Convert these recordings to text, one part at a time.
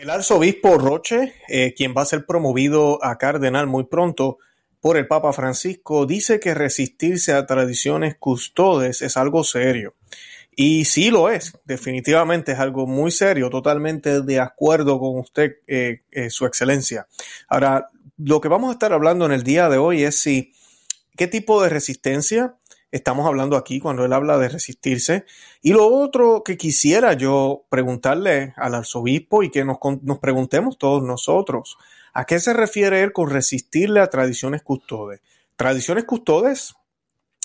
El arzobispo Roche, eh, quien va a ser promovido a cardenal muy pronto por el Papa Francisco, dice que resistirse a tradiciones custodes es algo serio. Y sí lo es, definitivamente es algo muy serio, totalmente de acuerdo con usted, eh, eh, Su Excelencia. Ahora, lo que vamos a estar hablando en el día de hoy es si qué tipo de resistencia estamos hablando aquí cuando él habla de resistirse. Y lo otro que quisiera yo preguntarle al arzobispo y que nos, nos preguntemos todos nosotros, ¿a qué se refiere él con resistirle a tradiciones custodes? Tradiciones custodes,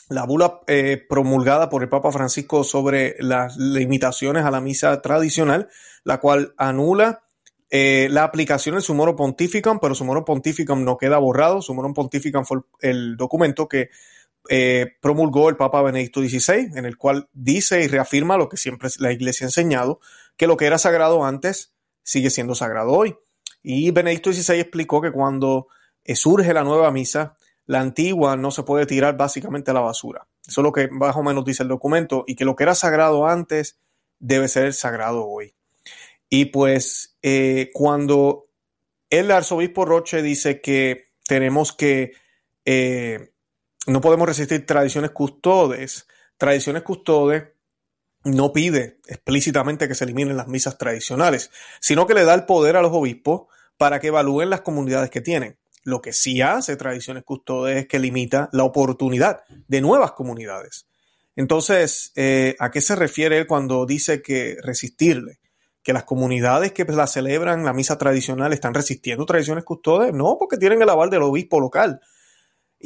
la bula eh, promulgada por el Papa Francisco sobre las limitaciones a la misa tradicional, la cual anula eh, la aplicación del Sumorum Pontificum, pero Sumorum Pontificum no queda borrado. Sumorum Pontificum fue el documento que eh, promulgó el Papa Benedicto XVI, en el cual dice y reafirma lo que siempre la Iglesia ha enseñado, que lo que era sagrado antes sigue siendo sagrado hoy. Y Benedicto XVI explicó que cuando eh, surge la nueva misa, la antigua no se puede tirar básicamente a la basura. Eso es lo que más o menos dice el documento, y que lo que era sagrado antes debe ser sagrado hoy. Y pues eh, cuando el arzobispo Roche dice que tenemos que no podemos resistir tradiciones custodes. Tradiciones custodes no pide explícitamente que se eliminen las misas tradicionales, sino que le da el poder a los obispos para que evalúen las comunidades que tienen. Lo que sí hace tradiciones custodes es que limita la oportunidad de nuevas comunidades. Entonces, eh, ¿a qué se refiere él cuando dice que resistirle? ¿Que las comunidades que la celebran la misa tradicional están resistiendo tradiciones custodes? No, porque tienen el aval del obispo local.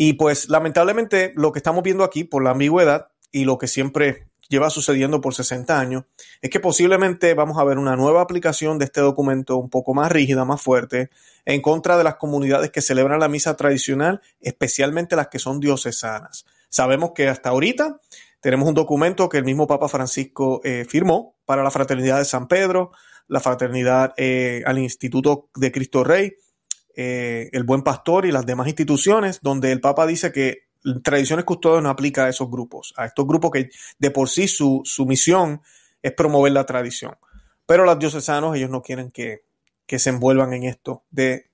Y pues lamentablemente lo que estamos viendo aquí por la ambigüedad y lo que siempre lleva sucediendo por 60 años, es que posiblemente vamos a ver una nueva aplicación de este documento un poco más rígida, más fuerte, en contra de las comunidades que celebran la misa tradicional, especialmente las que son diocesanas. Sabemos que hasta ahorita tenemos un documento que el mismo Papa Francisco eh, firmó para la Fraternidad de San Pedro, la Fraternidad eh, al Instituto de Cristo Rey, eh, el Buen Pastor y las demás instituciones, donde el Papa dice que tradiciones custodias no aplica a esos grupos, a estos grupos que de por sí su, su misión es promover la tradición. Pero los diocesanos, ellos no quieren que, que se envuelvan en esto de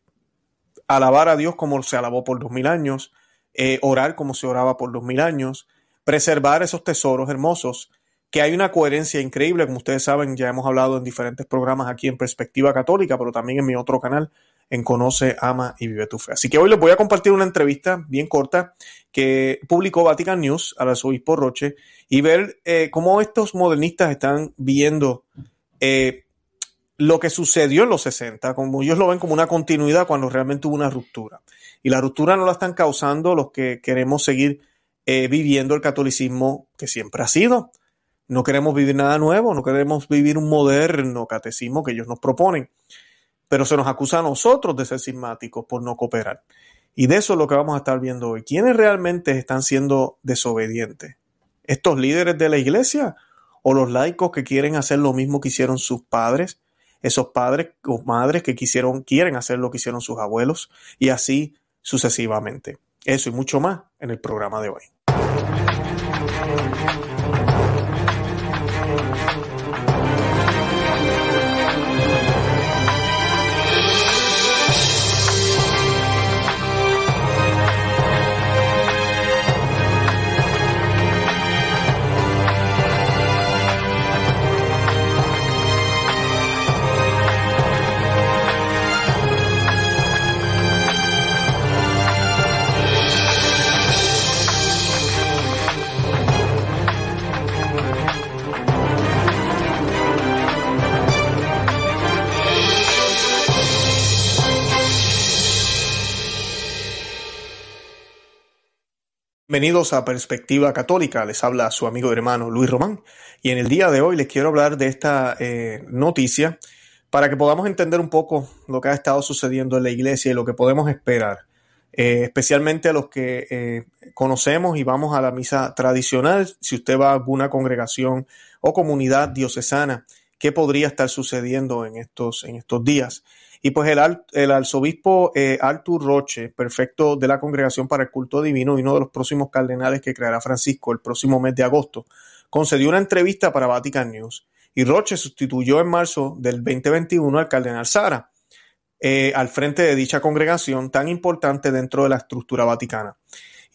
alabar a Dios como se alabó por dos mil años, eh, orar como se oraba por dos mil años, preservar esos tesoros hermosos, que hay una coherencia increíble, como ustedes saben, ya hemos hablado en diferentes programas aquí en Perspectiva Católica, pero también en mi otro canal, en Conoce, Ama y Vive tu Fe. Así que hoy les voy a compartir una entrevista bien corta que publicó Vatican News al arzobispo Roche y ver eh, cómo estos modernistas están viendo eh, lo que sucedió en los 60, como ellos lo ven como una continuidad cuando realmente hubo una ruptura. Y la ruptura no la están causando los que queremos seguir eh, viviendo el catolicismo que siempre ha sido. No queremos vivir nada nuevo, no queremos vivir un moderno catecismo que ellos nos proponen pero se nos acusa a nosotros de ser sismáticos por no cooperar. Y de eso es lo que vamos a estar viendo hoy. ¿Quiénes realmente están siendo desobedientes? ¿Estos líderes de la iglesia? ¿O los laicos que quieren hacer lo mismo que hicieron sus padres? Esos padres o madres que quisieron, quieren hacer lo que hicieron sus abuelos y así sucesivamente. Eso y mucho más en el programa de hoy. Bienvenidos a Perspectiva Católica, les habla su amigo y hermano Luis Román. Y en el día de hoy les quiero hablar de esta eh, noticia para que podamos entender un poco lo que ha estado sucediendo en la iglesia y lo que podemos esperar, eh, especialmente a los que eh, conocemos y vamos a la misa tradicional, si usted va a alguna congregación o comunidad diocesana, ¿qué podría estar sucediendo en estos, en estos días? Y pues el, el arzobispo eh, Artur Roche, perfecto de la Congregación para el Culto Divino y uno de los próximos cardenales que creará Francisco el próximo mes de agosto, concedió una entrevista para Vatican News y Roche sustituyó en marzo del 2021 al cardenal Sara eh, al frente de dicha congregación tan importante dentro de la estructura vaticana.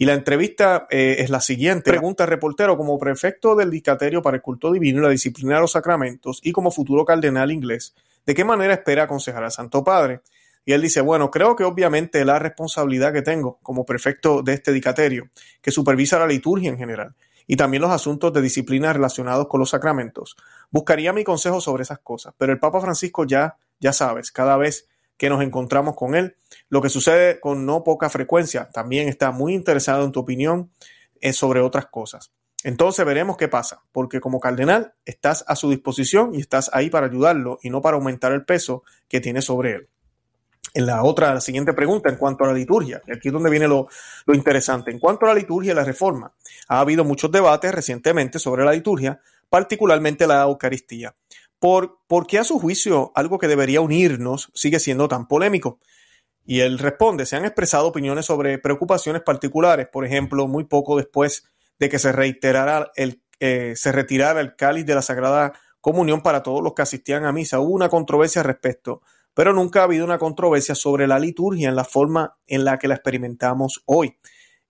Y la entrevista eh, es la siguiente. Pregunta al reportero, como prefecto del Dicaterio para el Culto Divino y la Disciplina de los Sacramentos y como futuro cardenal inglés, ¿de qué manera espera aconsejar al Santo Padre? Y él dice, bueno, creo que obviamente la responsabilidad que tengo como prefecto de este dicaterio, que supervisa la liturgia en general, y también los asuntos de disciplina relacionados con los sacramentos. Buscaría mi consejo sobre esas cosas, pero el Papa Francisco ya, ya sabes, cada vez que nos encontramos con él. Lo que sucede con no poca frecuencia, también está muy interesado en tu opinión eh, sobre otras cosas. Entonces veremos qué pasa, porque como cardenal estás a su disposición y estás ahí para ayudarlo y no para aumentar el peso que tiene sobre él. En la otra, la siguiente pregunta, en cuanto a la liturgia, aquí es donde viene lo, lo interesante. En cuanto a la liturgia y la reforma, ha habido muchos debates recientemente sobre la liturgia, particularmente la Eucaristía por, qué a su juicio algo que debería unirnos sigue siendo tan polémico. Y él responde, se han expresado opiniones sobre preocupaciones particulares, por ejemplo, muy poco después de que se reiterara el, eh, se retirara el cáliz de la Sagrada Comunión para todos los que asistían a misa. Hubo una controversia al respecto, pero nunca ha habido una controversia sobre la liturgia en la forma en la que la experimentamos hoy.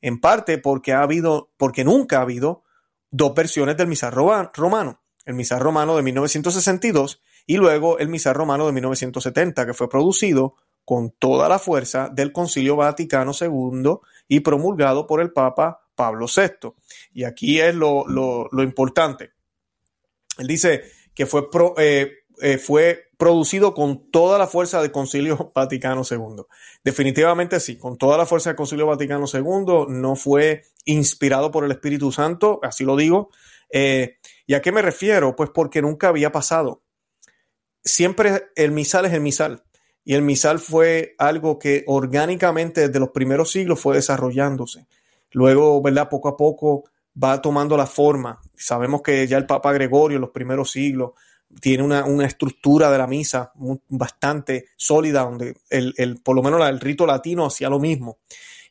En parte porque ha habido, porque nunca ha habido dos versiones del misal romano el misal romano de 1962 y luego el misal romano de 1970, que fue producido con toda la fuerza del Concilio Vaticano II y promulgado por el Papa Pablo VI. Y aquí es lo, importante. Él dice que fue, eh, eh, fue producido con toda la fuerza del Concilio Vaticano II. Definitivamente sí, con toda la fuerza del Concilio Vaticano II, no fue inspirado por el Espíritu Santo, así lo digo, eh, ¿Y a qué me refiero? Pues porque nunca había pasado. Siempre el misal es el misal. Y el misal fue algo que orgánicamente desde los primeros siglos fue desarrollándose. Luego, ¿verdad? Poco a poco va tomando la forma. Sabemos que ya el Papa Gregorio en los primeros siglos tiene una, estructura de la misa bastante sólida, donde el, el, por lo menos el rito latino hacía lo mismo.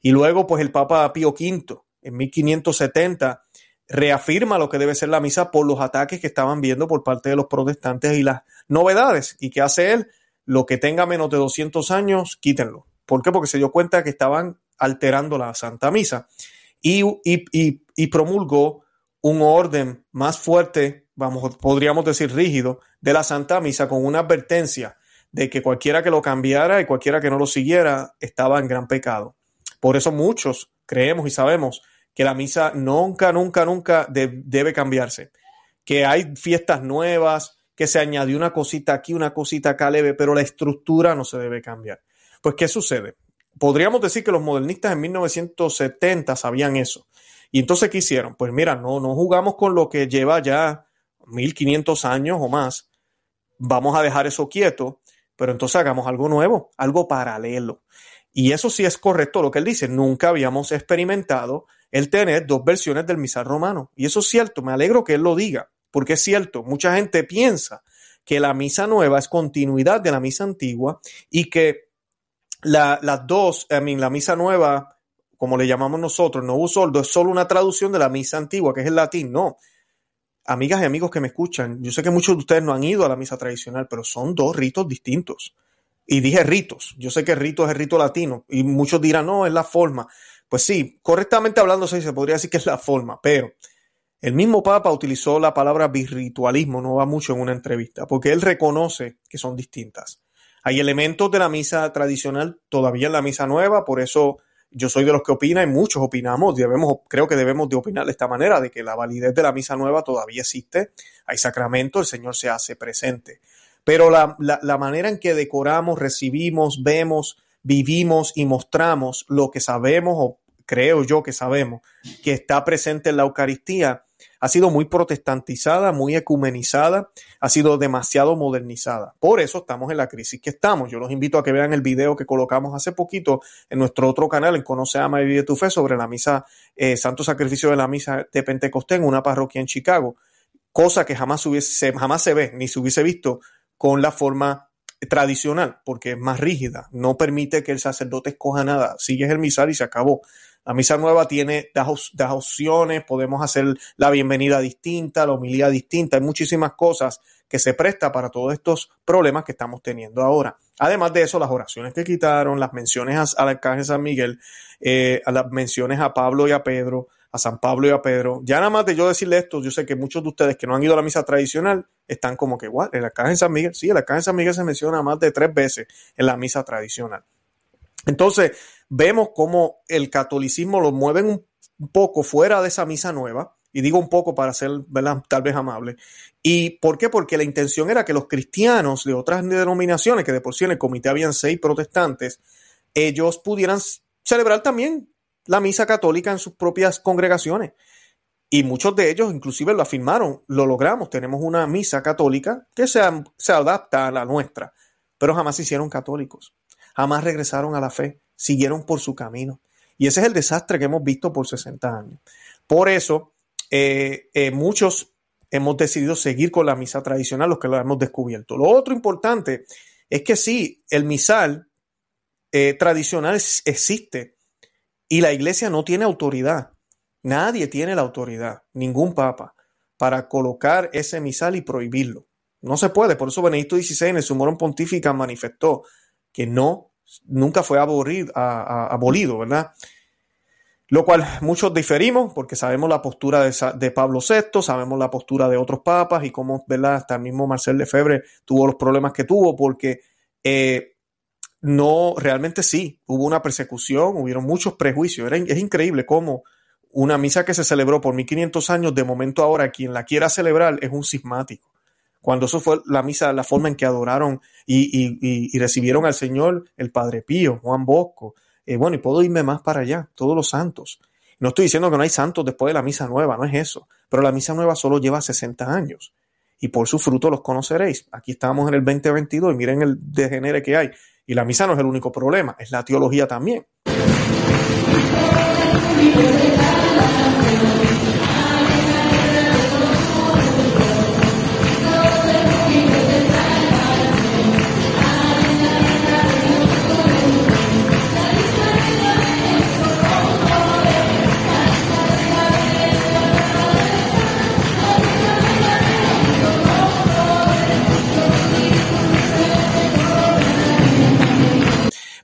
Y luego, pues el Papa Pío V, en 1570, reafirma lo que debe ser la misa por los ataques que estaban viendo por parte de los protestantes y las novedades. ¿Y qué hace él? Lo que tenga menos de 200 años, quítenlo. ¿Por qué? Porque se dio cuenta que estaban alterando la Santa Misa y, y, promulgó un orden más fuerte, vamos, podríamos decir rígido, de la Santa Misa con una advertencia de que cualquiera que lo cambiara y cualquiera que no lo siguiera estaba en gran pecado. Por eso muchos creemos y sabemos que la misa nunca, nunca, nunca debe cambiarse. Que hay fiestas nuevas, que se añadió una cosita aquí, una cosita acá leve, pero la estructura no se debe cambiar. Pues, ¿qué sucede? Podríamos decir que los modernistas en 1970 sabían eso. Y entonces, ¿qué hicieron? Pues mira, no, no jugamos con lo que lleva ya 1500 años o más. Vamos a dejar eso quieto, pero entonces hagamos algo nuevo, algo paralelo. Y eso sí es correcto lo que él dice. Nunca habíamos experimentado el tener dos versiones del misal romano. Y eso es cierto, me alegro que él lo diga, porque es cierto, mucha gente piensa que la misa nueva es continuidad de la misa antigua y que las dos, I mean, la misa nueva, como le llamamos nosotros, no soldo, es solo una traducción de la misa antigua, que es el latín. No. Amigas y amigos que me escuchan, yo sé que muchos de ustedes no han ido a la misa tradicional, pero son dos ritos distintos. Y dije ritos. Yo sé que rito es el rito latino y muchos dirán, no, es la forma. Pues sí, correctamente hablando se podría decir que es la forma, pero el mismo Papa utilizó la palabra birritualismo, no va mucho en una entrevista, porque él reconoce que son distintas. Hay elementos de la misa tradicional todavía en la misa nueva, por eso yo soy de los que opina y muchos opinamos, debemos, creo que debemos de opinar de esta manera, de que la validez de la misa nueva todavía existe, hay sacramento, el Señor se hace presente. Pero la, la manera en que decoramos, recibimos, vemos, vivimos y mostramos lo que sabemos o creo yo que sabemos que está presente en la Eucaristía, ha sido muy protestantizada, muy ecumenizada, ha sido demasiado modernizada. Por eso estamos en la crisis que estamos. Yo los invito a que vean el video que colocamos hace poquito en nuestro otro canal, en Conoce, Ama y Vive tu Fe, sobre la misa, eh, Santo Sacrificio de la Misa de Pentecostés en una parroquia en Chicago. Cosa que jamás, hubiese, jamás se ve, ni se hubiese visto con la forma tradicional, porque es más rígida, no permite que el sacerdote escoja nada, sigues el misal y se acabó. La misa nueva tiene das, opciones, podemos hacer la bienvenida distinta, la homilía distinta, hay muchísimas cosas que se presta para todos estos problemas que estamos teniendo ahora. Además de eso, las oraciones que quitaron, las menciones al arcángel San Miguel, eh, las menciones a Pablo y a Pedro, a San Pablo y a Pedro. Ya nada más de yo decirle esto, yo sé que muchos de ustedes que no han ido a la misa tradicional están como que, igual, el arcángel San Miguel, sí, el arcángel San Miguel se menciona más de tres veces en la misa tradicional. Entonces, vemos cómo el catolicismo lo mueven un poco fuera de esa misa nueva, y digo un poco para ser tal vez amable. ¿Y por qué? Porque la intención era que los cristianos de otras denominaciones, que de por sí en el comité habían seis protestantes, ellos pudieran celebrar también la misa católica en sus propias congregaciones. Y muchos de ellos inclusive lo afirmaron, lo logramos, tenemos una misa católica que se, se adapta a la nuestra, pero jamás se hicieron católicos, jamás regresaron a la fe, siguieron por su camino. Y ese es el desastre que hemos visto por 60 años. Por eso, eh, eh, muchos hemos decidido seguir con la misa tradicional, los que lo hemos descubierto. Lo otro importante es que sí, el misal eh, tradicional existe y la iglesia no tiene autoridad. Nadie tiene la autoridad, ningún papa, para colocar ese misal y prohibirlo. No se puede. Por eso Benedicto XVI en el Sumorum Pontífica manifestó que no, nunca fue abolido, ¿verdad? Lo cual muchos diferimos porque sabemos la postura de, Pablo VI, sabemos la postura de otros papas y cómo, ¿verdad? Hasta el mismo Marcel Lefebvre tuvo los problemas que tuvo porque eh, no, realmente sí, hubo una persecución, hubieron muchos prejuicios. es increíble cómo una misa que se celebró por 1500 años, de momento ahora quien la quiera celebrar es un cismático. Cuando eso fue la misa, la forma en que adoraron y recibieron al Señor el Padre Pío, Juan Bosco, eh, bueno, y puedo irme más para allá, todos los santos. No estoy diciendo que no hay santos después de la misa nueva, no es eso, pero la misa nueva solo lleva 60 años y por su fruto los conoceréis. Aquí estamos en el 2022 y miren el degenere que hay. Y la misa no es el único problema, es la teología también.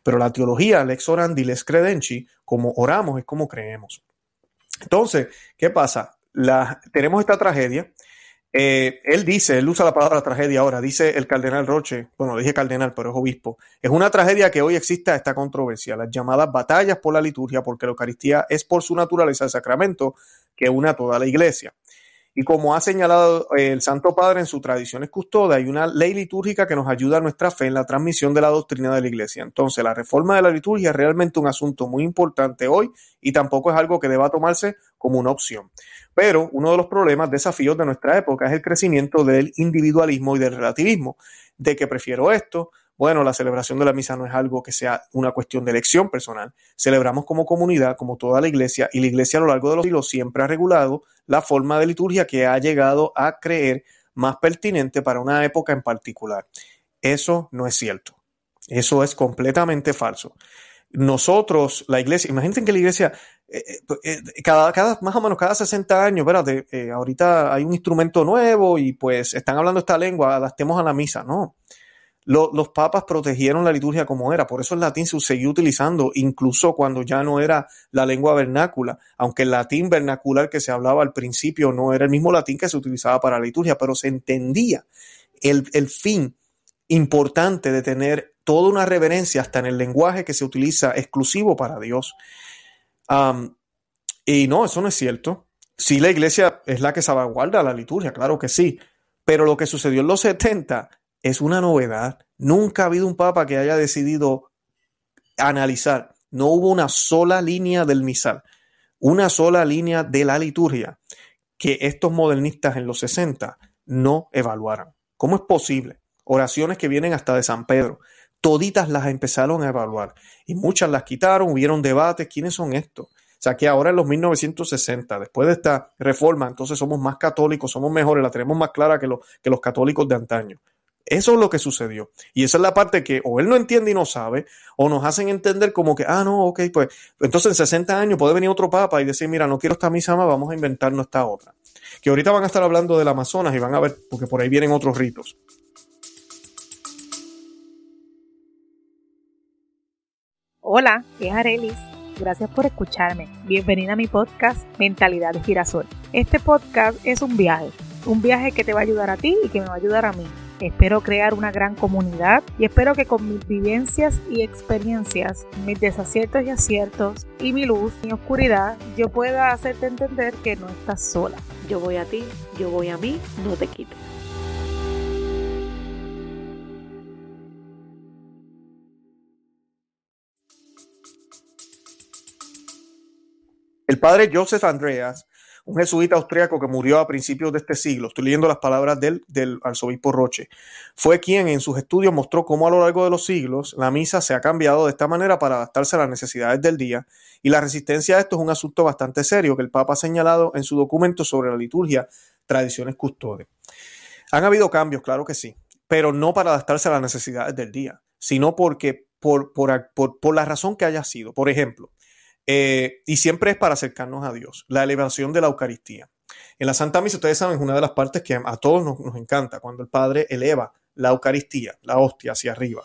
Pero la teología, lex orandi, lex credenci, como oramos es como creemos. Entonces, ¿qué pasa? La, tenemos esta tragedia. Eh, él dice, él usa la palabra tragedia ahora, dice el cardenal Roche, bueno, dije cardenal, pero es obispo, es una tragedia que hoy existe esta controversia, las llamadas batallas por la liturgia, porque la Eucaristía es por su naturaleza el sacramento que une a toda la iglesia. Y como ha señalado el Santo Padre en su tradiciones custodia, hay una ley litúrgica que nos ayuda a nuestra fe en la transmisión de la doctrina de la Iglesia. Entonces, la reforma de la liturgia es realmente un asunto muy importante hoy y tampoco es algo que deba tomarse como una opción. Pero uno de los problemas, desafíos de nuestra época es el crecimiento del individualismo y del relativismo, de que prefiero esto, bueno, la celebración de la misa no es algo que sea una cuestión de elección personal. Celebramos como comunidad, como toda la iglesia, y la iglesia a lo largo de los siglos siempre ha regulado la forma de liturgia que ha llegado a creer más pertinente para una época en particular. Eso no es cierto. Eso es completamente falso. Nosotros, la iglesia, imagínense que la iglesia, eh, eh, eh, cada, cada, más o menos cada 60 años, espérate, ahorita hay un instrumento nuevo y pues están hablando esta lengua, adaptemos a la misa, ¿no? Los papas protegieron la liturgia como era, por eso el latín se siguió utilizando incluso cuando ya no era la lengua vernácula, aunque el latín vernacular que se hablaba al principio no era el mismo latín que se utilizaba para la liturgia, pero se entendía el, fin importante de tener toda una reverencia hasta en el lenguaje que se utiliza exclusivo para Dios. y no, eso no es cierto. Sí, la iglesia es la que salvaguarda la liturgia, claro que sí, pero lo que sucedió en los 70 es una novedad. Nunca ha habido un papa que haya decidido analizar. No hubo una sola línea del misal, una sola línea de la liturgia que estos modernistas en los 60 no evaluaran. ¿Cómo es posible? Oraciones que vienen hasta de San Pedro. Toditas las empezaron a evaluar y muchas las quitaron, hubieron debates. ¿Quiénes son estos? O sea que ahora en los 1960, después de esta reforma, entonces somos más católicos, somos mejores, la tenemos más clara que, que los católicos de antaño Eso es lo que sucedió. Y esa es la parte que o él no entiende y no sabe, o nos hacen entender como que, ah, no, ok, pues entonces en 60 años puede venir otro papa y decir, mira, no quiero esta misa más, vamos a inventarnos esta otra. Que ahorita van a estar hablando del Amazonas y van a ver, porque por ahí vienen otros ritos. Hola, es Arelis. Gracias por escucharme. Bienvenida a mi podcast Mentalidad de Girasol. Este podcast es un viaje, un viaje que te va a ayudar a ti y que me va a ayudar a mí Espero crear una gran comunidad y espero que con mis vivencias y experiencias, mis desaciertos y aciertos y mi luz y oscuridad, yo pueda hacerte entender que no estás sola. Yo voy a ti, yo voy a mí, no te quites. El padre Joseph Andreas un jesuita austriaco que murió a principios de este siglo, estoy leyendo las palabras del, arzobispo Roche, fue quien en sus estudios mostró cómo a lo largo de los siglos la misa se ha cambiado de esta manera para adaptarse a las necesidades del día y la resistencia a esto es un asunto bastante serio que el Papa ha señalado en su documento sobre la liturgia Tradiciones Custodes. Han habido cambios, claro que sí, pero no para adaptarse a las necesidades del día, sino porque por, por, por, por la razón que haya sido. Por ejemplo, eh, y siempre es para acercarnos a Dios, la elevación de la Eucaristía. En la Santa Misa, ustedes saben, es una de las partes que a todos nos, encanta, cuando el Padre eleva la Eucaristía, la hostia hacia arriba.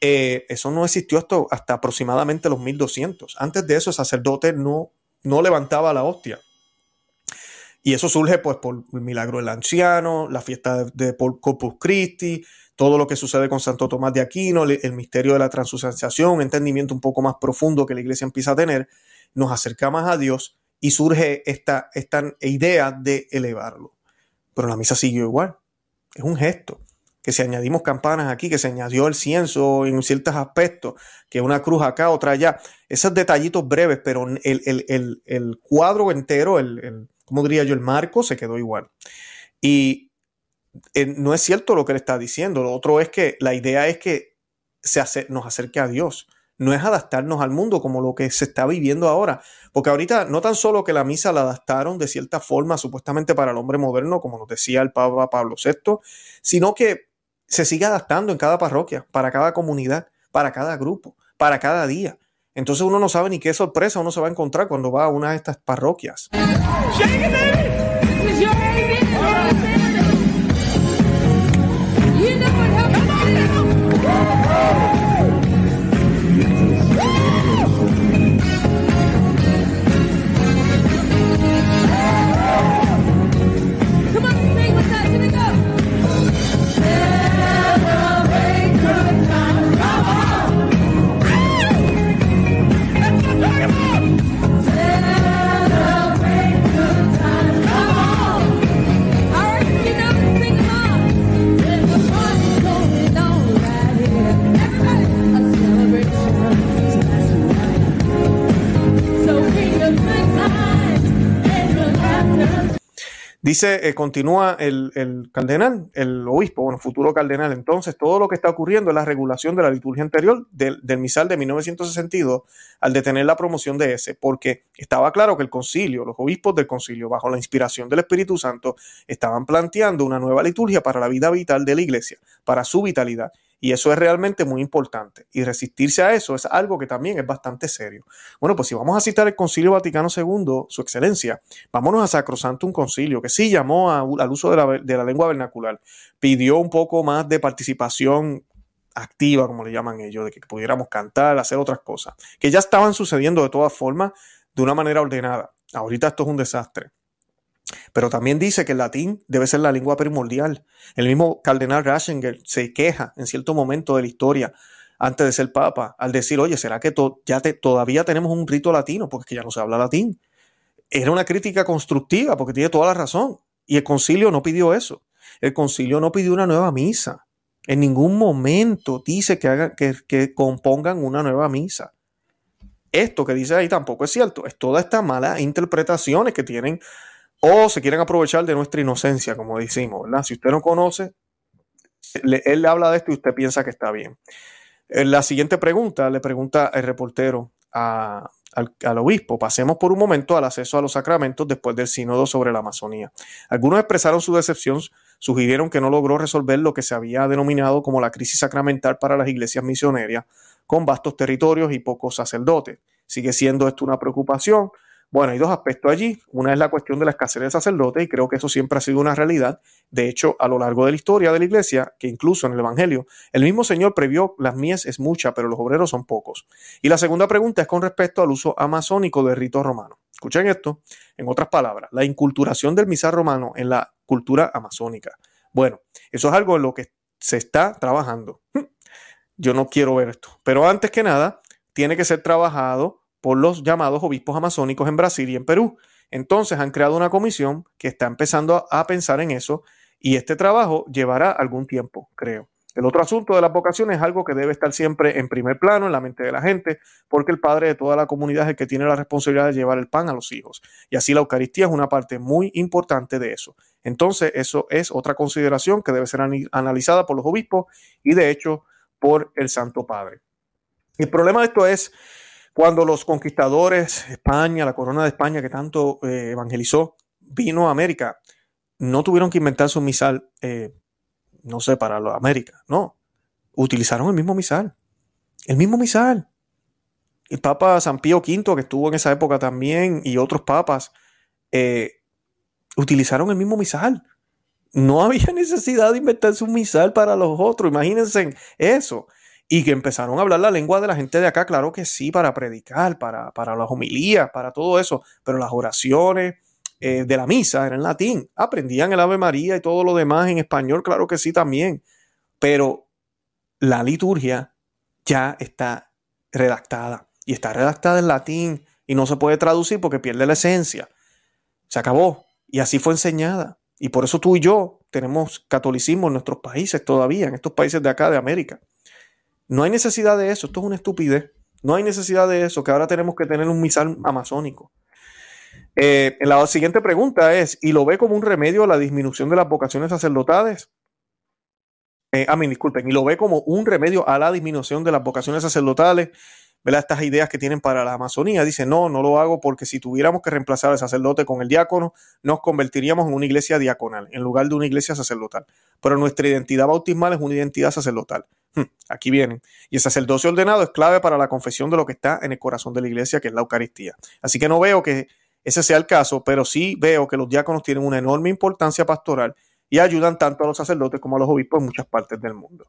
Eh, eso no existió hasta, hasta, aproximadamente los 1200. Antes de eso, el sacerdote no, no levantaba la hostia. Y eso surge pues por el milagro del anciano, la fiesta de, Corpus Christi, todo lo que sucede con Santo Tomás de Aquino, el, misterio de la transustanciación, un entendimiento un poco más profundo que la iglesia empieza a tener, nos acerca más a Dios y surge esta, esta idea de elevarlo. Pero la misa siguió igual. Es un gesto. Que si añadimos campanas aquí, que se añadió el cienzo en ciertos aspectos, que una cruz acá, otra allá. Esos detallitos breves, pero el, el cuadro entero, el, ¿cómo diría yo? El marco se quedó igual. Y eh, no es cierto lo que él está diciendo. Lo otro es que la idea es que se nos acerque a Dios. No es adaptarnos al mundo como lo que se está viviendo ahora. Porque ahorita no tan solo que la misa la adaptaron de cierta forma supuestamente para el hombre moderno, como nos decía el Papa Pablo VI, sino que se sigue adaptando en cada parroquia, para cada comunidad, para cada grupo, para cada día. Entonces uno no sabe ni qué sorpresa uno se va a encontrar cuando va a una de estas parroquias. Dice, eh, continúa el, cardenal, el obispo, bueno, futuro cardenal. Entonces, todo lo que está ocurriendo es la regulación de la liturgia anterior del, del, misal de 1962 al detener la promoción de ese, porque estaba claro que el concilio, los obispos del concilio, bajo la inspiración del Espíritu Santo, estaban planteando una nueva liturgia para la vida vital de la iglesia, para su vitalidad. Y eso es realmente muy importante. Y resistirse a eso es algo que también es bastante serio. Bueno, pues si vamos a citar el Concilio Vaticano II, Su Excelencia, vámonos a Sacrosanto un concilio que sí llamó al uso de la, de la lengua vernacular, pidió un poco más de participación activa, como le llaman ellos, de que pudiéramos cantar, hacer otras cosas, que ya estaban sucediendo de todas formas de una manera ordenada. Ahorita esto es un desastre. Pero también dice que el latín debe ser la lengua primordial. El mismo cardenal Ratzinger se queja en cierto momento de la historia antes de ser papa al decir, oye, ¿será que ya todavía tenemos un rito latino? Porque ya no se habla latín. Era una crítica constructiva porque tiene toda la razón. Y el concilio no pidió eso. El concilio no pidió una nueva misa. En ningún momento dice que, hagan, que, que compongan una nueva misa. Esto que dice ahí tampoco es cierto. Es toda esta malas interpretaciones que tienen o se quieren aprovechar de nuestra inocencia, como decimos, ¿verdad? Si usted no conoce, él le habla de esto y usted piensa que está bien. En la siguiente pregunta le pregunta el reportero al, al, obispo. Pasemos por un momento al acceso a los sacramentos después del sínodo sobre la Amazonía. Algunos expresaron su decepción sugirieron que no logró resolver lo que se había denominado como la crisis sacramental para las iglesias misioneras, con vastos territorios y pocos sacerdotes. Sigue siendo esto una preocupación, bueno, hay dos aspectos allí. Una es la cuestión de la escasez de sacerdotes y creo que eso siempre ha sido una realidad. De hecho, a lo largo de la historia de la iglesia, que incluso en el Evangelio, el mismo Señor previó las mies es mucha, pero los obreros son pocos. Y la segunda pregunta es con respecto al uso amazónico del rito romano. Escuchen esto. En otras palabras, la inculturación del misal romano en la cultura amazónica. Bueno, eso es algo en lo que se está trabajando. Yo no quiero ver esto. Pero antes que nada, tiene que ser trabajado por los llamados obispos amazónicos en Brasil y en Perú. Entonces han creado una comisión que está empezando a, pensar en eso y este trabajo llevará algún tiempo, creo. El otro asunto de la vocación es algo que debe estar siempre en primer plano en la mente de la gente, porque el padre de toda la comunidad es el que tiene la responsabilidad de llevar el pan a los hijos. Y así la Eucaristía es una parte muy importante de eso. Entonces, eso es otra consideración que debe ser analizada por los obispos y de hecho por el Santo Padre. El problema de esto es cuando los conquistadores, España, la corona de España que tanto eh, evangelizó, vino a América, no tuvieron que inventar su misal, eh, no sé, para la América, no. Utilizaron el mismo misal. El mismo misal. El Papa San Pío V, que estuvo en esa época también, y otros papas, eh, utilizaron el mismo misal. No había necesidad de inventarse un misal para los otros. Imagínense eso y que empezaron a hablar la lengua de la gente de acá, claro que sí, para predicar, para, para las homilías, para todo eso, pero las oraciones eh, de la misa eran en latín, aprendían el Ave María y todo lo demás en español, claro que sí también, pero la liturgia ya está redactada y está redactada en latín y no se puede traducir porque pierde la esencia. Se acabó y así fue enseñada. Y por eso tú y yo tenemos catolicismo en nuestros países todavía, en estos países de acá de América. No hay necesidad de eso, esto es una estupidez. No hay necesidad de eso, que ahora tenemos que tener un misal amazónico. Eh, la siguiente pregunta es, ¿y lo ve como un remedio a la disminución de las vocaciones sacerdotales? Eh, ah, disculpen, ¿y lo ve como un remedio a la disminución de las vocaciones sacerdotales? ¿Verdad? Estas ideas que tienen para la Amazonía. Dice, no, no lo hago porque si tuviéramos que reemplazar al sacerdote con el diácono, nos convertiríamos en una iglesia diaconal, en lugar de una iglesia sacerdotal. Pero nuestra identidad bautismal es una identidad sacerdotal. Hmm, aquí vienen. Y el sacerdocio ordenado es clave para la confesión de lo que está en el corazón de la iglesia, que es la Eucaristía. Así que no veo que ese sea el caso, pero sí veo que los diáconos tienen una enorme importancia pastoral y ayudan tanto a los sacerdotes como a los obispos en muchas partes del mundo.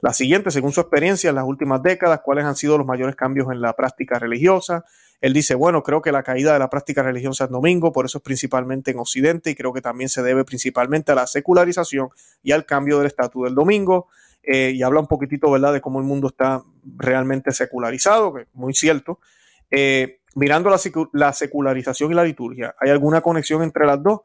La siguiente, según su experiencia en las últimas décadas, cuáles han sido los mayores cambios en la práctica religiosa. Él dice, bueno, creo que la caída de la práctica religiosa es domingo, por eso es principalmente en Occidente y creo que también se debe principalmente a la secularización y al cambio del estatus del domingo. Eh, y habla un poquitito, ¿verdad?, de cómo el mundo está realmente secularizado, que es muy cierto. Eh, mirando la, la secularización y la liturgia, ¿hay alguna conexión entre las dos?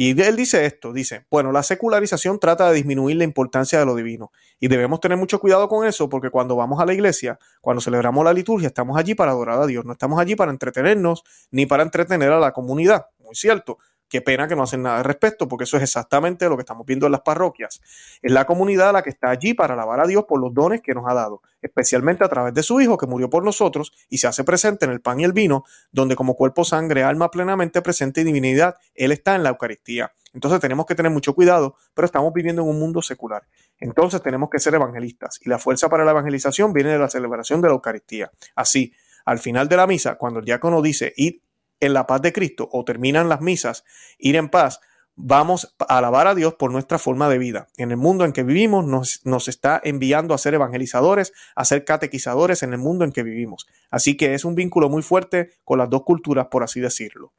Y él dice esto, dice, bueno, la secularización trata de disminuir la importancia de lo divino y debemos tener mucho cuidado con eso porque cuando vamos a la iglesia, cuando celebramos la liturgia, estamos allí para adorar a Dios, no estamos allí para entretenernos ni para entretener a la comunidad, muy cierto, Qué pena que no hacen nada al respecto, porque eso es exactamente lo que estamos viendo en las parroquias. Es la comunidad la que está allí para alabar a Dios por los dones que nos ha dado, especialmente a través de su Hijo que murió por nosotros y se hace presente en el pan y el vino, donde como cuerpo, sangre, alma plenamente presente y divinidad, Él está en la Eucaristía. Entonces tenemos que tener mucho cuidado, pero estamos viviendo en un mundo secular. Entonces tenemos que ser evangelistas y la fuerza para la evangelización viene de la celebración de la Eucaristía. Así, al final de la misa, cuando el diácono dice, id en la paz de Cristo o terminan las misas, ir en paz, vamos a alabar a Dios por nuestra forma de vida. En el mundo en que vivimos nos, nos, está enviando a ser evangelizadores, a ser catequizadores en el mundo en que vivimos. Así que es un vínculo muy fuerte con las dos culturas, por así decirlo.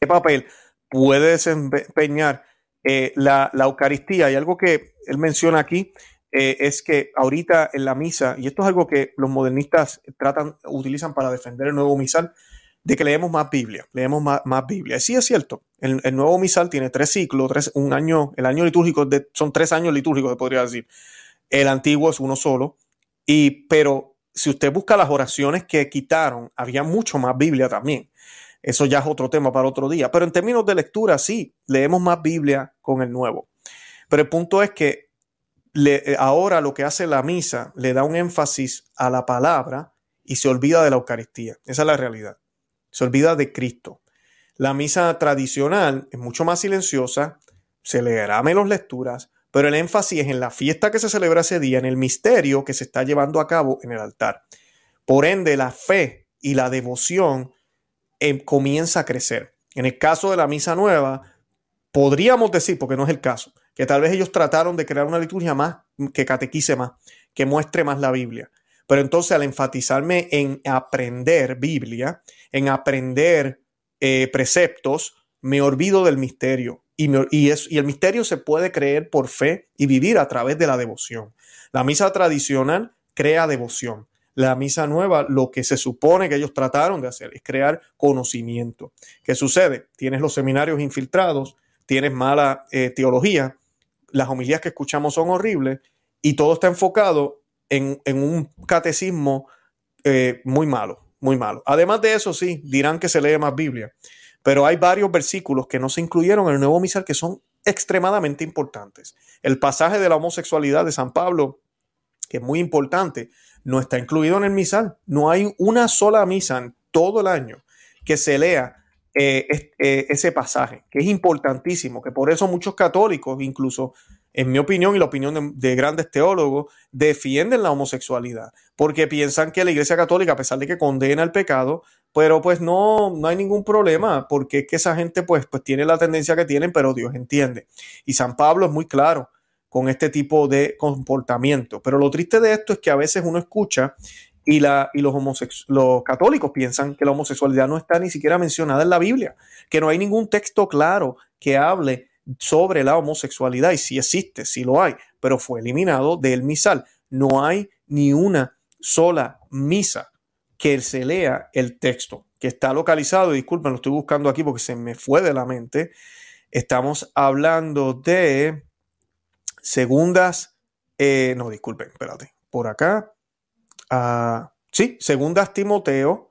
¿Qué papel puede desempeñar eh, la, Eucaristía? Y algo que él menciona aquí eh, es que ahorita en la misa, y esto es algo que los modernistas tratan, utilizan para defender el nuevo misal, de que leemos más Biblia, leemos más, Biblia. Y sí es cierto, el, nuevo misal tiene tres ciclos, tres, un año, el año litúrgico de, son tres años litúrgicos, se podría decir. El antiguo es uno solo, y, pero si usted busca las oraciones que quitaron, había mucho más Biblia también. Eso ya es otro tema para otro día. Pero en términos de lectura, sí, leemos más Biblia con el nuevo. Pero el punto es que le, ahora lo que hace la misa le da un énfasis a la palabra y se olvida de la Eucaristía. Esa es la realidad se olvida de Cristo. La misa tradicional es mucho más silenciosa, se leerá menos lecturas, pero el énfasis es en la fiesta que se celebra ese día, en el misterio que se está llevando a cabo en el altar. Por ende, la fe y la devoción eh, comienza a crecer. En el caso de la misa nueva, podríamos decir, porque no es el caso, que tal vez ellos trataron de crear una liturgia más que catequice más, que muestre más la Biblia. Pero entonces al enfatizarme en aprender Biblia, en aprender eh, preceptos, me olvido del misterio. Y, y, el misterio se puede creer por fe y vivir a través de la devoción. La misa tradicional crea devoción. La misa nueva, lo que se supone que ellos trataron de hacer es crear conocimiento. ¿Qué sucede? Tienes los seminarios infiltrados, tienes mala eh, teología, las homilías que escuchamos son horribles y todo está enfocado en, un catecismo eh, muy malo, muy malo. Además de eso, sí, dirán que se lee más Biblia, pero hay varios versículos que no se incluyeron en el nuevo misal que son extremadamente importantes. El pasaje de la homosexualidad de San Pablo, que es muy importante, no está incluido en el misal. No hay una sola misa en todo el año que se lea eh, eh, ese pasaje, que es importantísimo, que por eso muchos católicos, incluso en mi opinión y la opinión de, grandes teólogos, defienden la homosexualidad, porque piensan que la Iglesia Católica, a pesar de que condena el pecado, pero pues no, no hay ningún problema, porque es que esa gente pues, pues tiene la tendencia que tienen, pero Dios entiende. Y San Pablo es muy claro con este tipo de comportamiento. Pero lo triste de esto es que a veces uno escucha y, la, y los, los católicos piensan que la homosexualidad no está ni siquiera mencionada en la Biblia, que no hay ningún texto claro que hable sobre la homosexualidad y si existe, si lo hay, pero fue eliminado del misal. No hay ni una sola misa que se lea el texto, que está localizado, disculpen, lo estoy buscando aquí porque se me fue de la mente. Estamos hablando de segundas, eh, no, disculpen, espérate, por acá. Ah, sí, segundas Timoteo,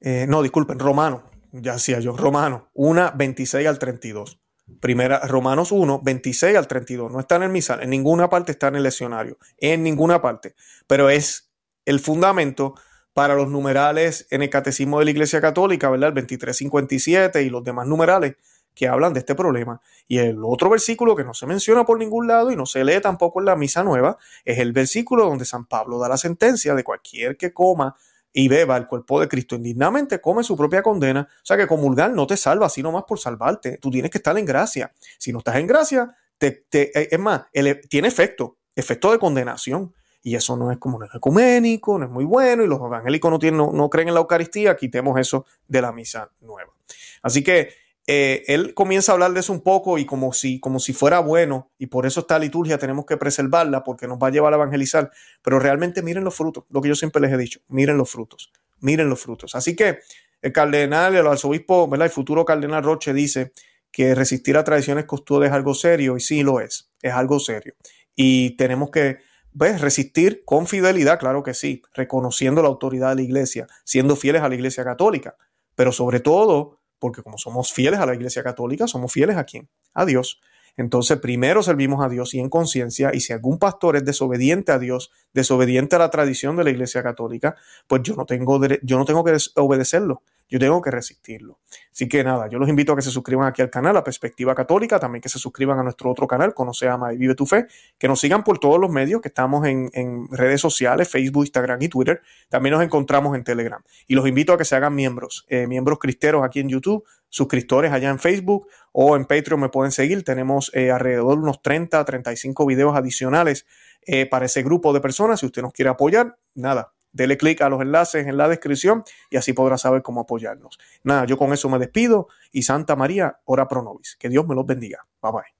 eh, no, disculpen, Romano, ya decía yo, Romano, 1, 26 al 32. Primera, Romanos 1, 26 al 32. No está en el misal, en ninguna parte está en el leccionario, en ninguna parte. Pero es el fundamento para los numerales en el catecismo de la Iglesia Católica, ¿verdad? El 2357 y los demás numerales que hablan de este problema. Y el otro versículo que no se menciona por ningún lado y no se lee tampoco en la misa nueva es el versículo donde San Pablo da la sentencia de cualquier que coma y beba el cuerpo de Cristo indignamente, come su propia condena. O sea que comulgar no te salva, sino más por salvarte. Tú tienes que estar en gracia. Si no estás en gracia, te, eh, es más, tiene efecto, efecto de condenación. Y eso no es como un ecuménico, no es muy bueno, y los evangélicos no, tienen, no, no creen en la Eucaristía, quitemos eso de la misa nueva. Así que eh, él comienza a hablar de eso un poco y como si, como si fuera bueno, y por eso esta liturgia tenemos que preservarla porque nos va a llevar a evangelizar, pero realmente miren los frutos, lo que yo siempre les he dicho, miren los frutos, miren los frutos. Así que el cardenal, el arzobispo, ¿verdad? el futuro cardenal Roche dice que resistir a tradiciones costuales es algo serio, y sí lo es, es algo serio. Y tenemos que pues, resistir con fidelidad, claro que sí, reconociendo la autoridad de la iglesia, siendo fieles a la iglesia católica, pero sobre todo porque como somos fieles a la Iglesia Católica, somos fieles a quién? A Dios. Entonces, primero servimos a Dios y en conciencia, y si algún pastor es desobediente a Dios, desobediente a la tradición de la Iglesia Católica, pues yo no tengo, yo no tengo que obedecerlo yo tengo que resistirlo. Así que nada, yo los invito a que se suscriban aquí al canal, a Perspectiva Católica, también que se suscriban a nuestro otro canal, Conoce, Ama y Vive tu Fe, que nos sigan por todos los medios que estamos en, redes sociales, Facebook, Instagram y Twitter. También nos encontramos en Telegram. Y los invito a que se hagan miembros, eh, miembros cristeros aquí en YouTube, suscriptores allá en Facebook o en Patreon me pueden seguir. Tenemos eh, alrededor de unos 30, 35 videos adicionales eh, para ese grupo de personas. Si usted nos quiere apoyar, nada, Dele clic a los enlaces en la descripción y así podrá saber cómo apoyarnos. Nada, yo con eso me despido y Santa María, ora pro nobis. Que Dios me los bendiga. Bye bye.